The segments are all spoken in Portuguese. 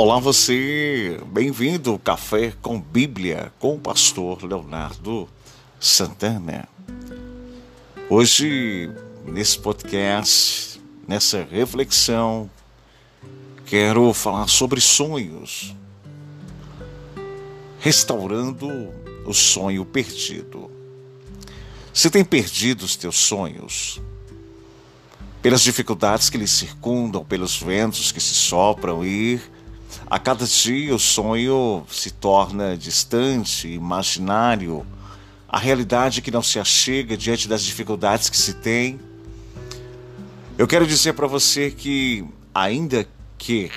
Olá você, bem-vindo ao Café com Bíblia com o pastor Leonardo Santana. Hoje, nesse podcast, nessa reflexão, quero falar sobre sonhos, restaurando o sonho perdido. Você tem perdido os teus sonhos? Pelas dificuldades que lhe circundam, pelos ventos que se sopram e a cada dia o sonho se torna distante, imaginário, a realidade que não se achega diante das dificuldades que se tem. Eu quero dizer para você que, ainda que,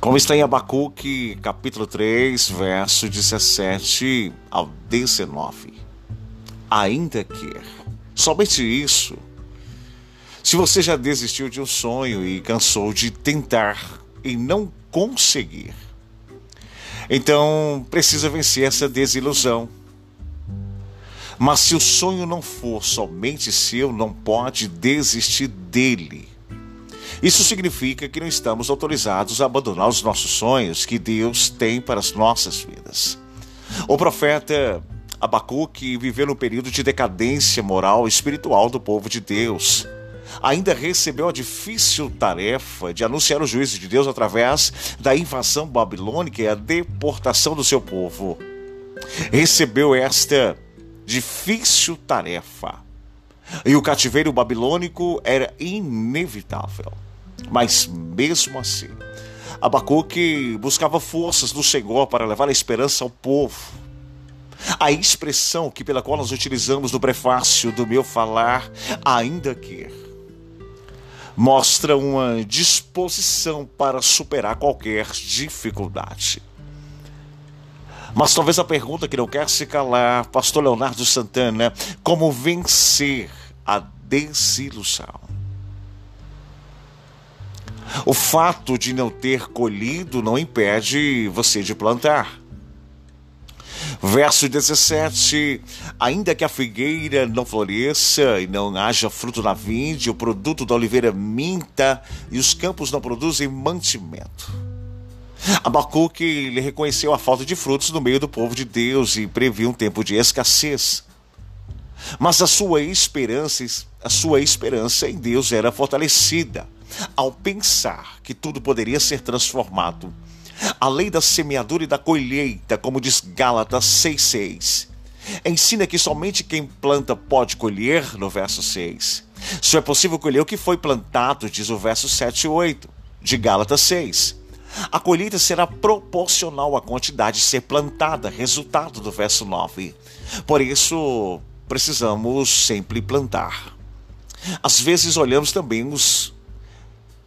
como está em Abacuque, capítulo 3, verso 17 ao 19, ainda que, somente isso, se você já desistiu de um sonho e cansou de tentar e não conseguir. Então, precisa vencer essa desilusão. Mas se o sonho não for somente seu, não pode desistir dele. Isso significa que não estamos autorizados a abandonar os nossos sonhos que Deus tem para as nossas vidas. O profeta Abacuque viveu no período de decadência moral e espiritual do povo de Deus ainda recebeu a difícil tarefa de anunciar o juízo de Deus através da invasão babilônica e a deportação do seu povo. Recebeu esta difícil tarefa. E o cativeiro babilônico era inevitável. Mas mesmo assim, Abacuque buscava forças do Senhor para levar a esperança ao povo. A expressão que pela qual nós utilizamos no prefácio do meu falar, ainda que mostra uma disposição para superar qualquer dificuldade. Mas talvez a pergunta que não quer se calar, Pastor Leonardo Santana, como vencer a desilusão? O fato de não ter colhido não impede você de plantar. Verso 17: Ainda que a figueira não floresça e não haja fruto na vinde, o produto da oliveira minta e os campos não produzem mantimento. Abacuque reconheceu a falta de frutos no meio do povo de Deus e previu um tempo de escassez. Mas a sua esperança, a sua esperança em Deus era fortalecida ao pensar que tudo poderia ser transformado a lei da semeadura e da colheita, como diz Gálatas 6,6. Ensina que somente quem planta pode colher, no verso 6. Só é possível colher o que foi plantado, diz o verso 7 e 8, de Gálatas 6. A colheita será proporcional à quantidade ser plantada, resultado do verso 9. Por isso, precisamos sempre plantar. Às vezes olhamos também os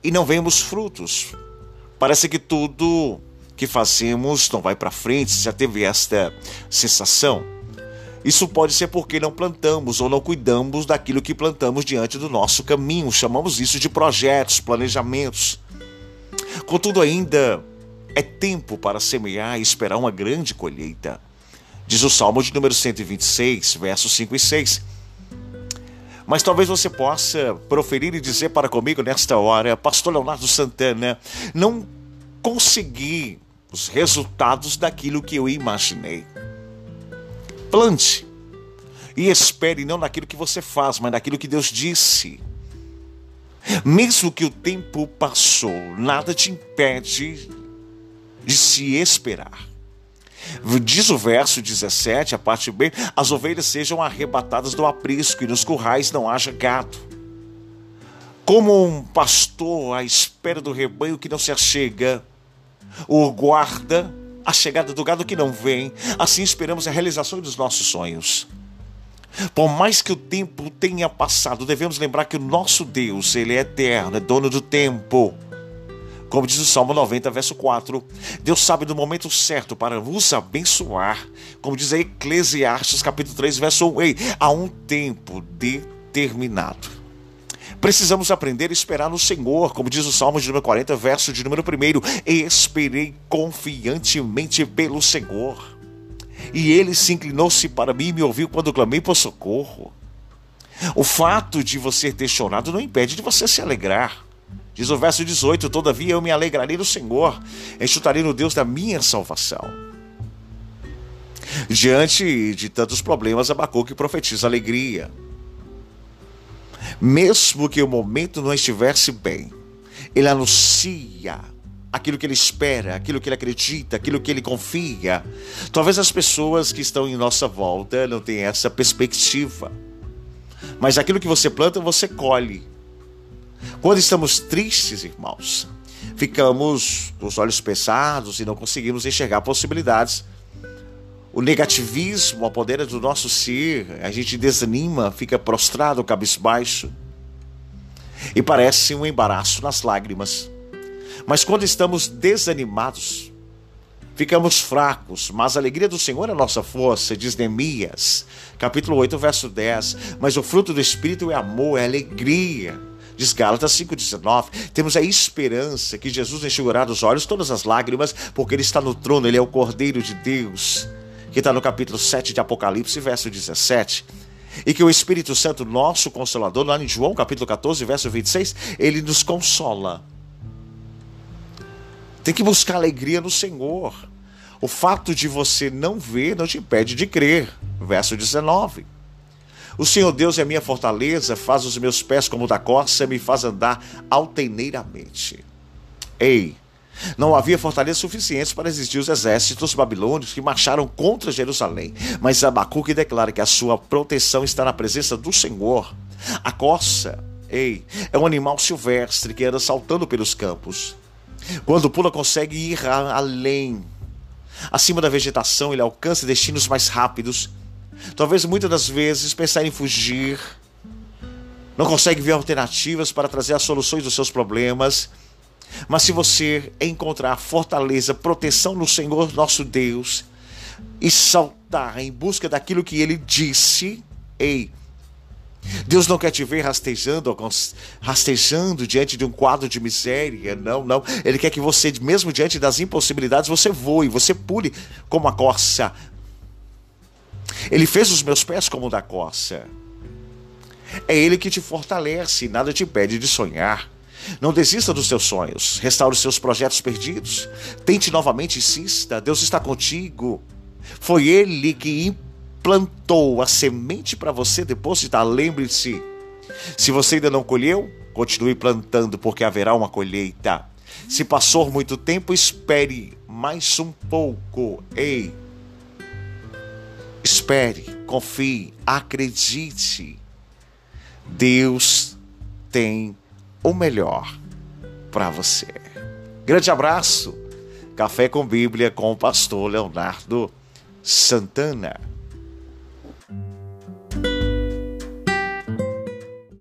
e não vemos frutos. Parece que tudo que fazemos não vai para frente. Já teve esta sensação? Isso pode ser porque não plantamos ou não cuidamos daquilo que plantamos diante do nosso caminho. Chamamos isso de projetos, planejamentos. Contudo, ainda é tempo para semear e esperar uma grande colheita. Diz o Salmo de número 126, versos 5 e 6. Mas talvez você possa proferir e dizer para comigo nesta hora, Pastor Leonardo Santana, não consegui os resultados daquilo que eu imaginei. Plante e espere não naquilo que você faz, mas naquilo que Deus disse. Mesmo que o tempo passou, nada te impede de se esperar. Diz o verso 17, a parte B: as ovelhas sejam arrebatadas do aprisco e nos currais não haja gado. Como um pastor à espera do rebanho que não se achega, o guarda a chegada do gado que não vem, assim esperamos a realização dos nossos sonhos. Por mais que o tempo tenha passado, devemos lembrar que o nosso Deus, ele é eterno, é dono do tempo. Como diz o Salmo 90, verso 4, Deus sabe do momento certo para nos abençoar. Como diz a Eclesiastes, capítulo 3, verso 1, Ei, há um tempo determinado. Precisamos aprender a esperar no Senhor, como diz o Salmo de número 40, verso de número 1. Esperei confiantemente pelo Senhor. E ele se inclinou-se para mim e me ouviu quando clamei por socorro. O fato de você ter chorado não impede de você se alegrar Diz o verso 18: Todavia eu me alegrarei no Senhor, enxutarei no Deus da minha salvação. Diante de tantos problemas, Abacuque profetiza alegria. Mesmo que o momento não estivesse bem, ele anuncia aquilo que ele espera, aquilo que ele acredita, aquilo que ele confia. Talvez as pessoas que estão em nossa volta não tenham essa perspectiva. Mas aquilo que você planta, você colhe. Quando estamos tristes, irmãos, ficamos com os olhos pesados e não conseguimos enxergar possibilidades. O negativismo apodera do nosso ser, a gente desanima, fica prostrado, cabisbaixo. E parece um embaraço nas lágrimas. Mas quando estamos desanimados, ficamos fracos, mas a alegria do Senhor é a nossa força, diz Neemias, capítulo 8, verso 10. Mas o fruto do Espírito é amor, é alegria. Diz Gálatas 5,19. Temos a esperança que Jesus enxugará dos olhos todas as lágrimas, porque Ele está no trono, Ele é o Cordeiro de Deus, que está no capítulo 7 de Apocalipse, verso 17 e que o Espírito Santo, nosso consolador, lá em João capítulo 14, verso 26, ele nos consola. Tem que buscar alegria no Senhor. O fato de você não ver não te impede de crer. Verso 19. O Senhor Deus é minha fortaleza, faz os meus pés como da corça, me faz andar altaneiramente. Ei, não havia fortalezas suficientes para resistir os exércitos babilônicos que marcharam contra Jerusalém. Mas Abacuque declara que a sua proteção está na presença do Senhor. A corça, ei, é um animal silvestre que anda saltando pelos campos. Quando pula, consegue ir além. Acima da vegetação, ele alcança destinos mais rápidos. Talvez muitas das vezes pensar em fugir. Não consegue ver alternativas para trazer as soluções dos seus problemas. Mas se você encontrar fortaleza, proteção no Senhor nosso Deus e saltar em busca daquilo que ele disse, ei, Deus não quer te ver rastejando, rastejando diante de um quadro de miséria, não, não. Ele quer que você, mesmo diante das impossibilidades, você voe, você pule como a corça. Ele fez os meus pés como o da corça. É Ele que te fortalece, nada te impede de sonhar. Não desista dos seus sonhos, restaure os seus projetos perdidos. Tente novamente, insista, Deus está contigo. Foi Ele que plantou a semente para você depositar. Lembre-se, se você ainda não colheu, continue plantando, porque haverá uma colheita. Se passou muito tempo, espere mais um pouco. Ei, espere, confie, acredite. Deus tem o melhor para você. Grande abraço. Café com Bíblia com o pastor Leonardo Santana.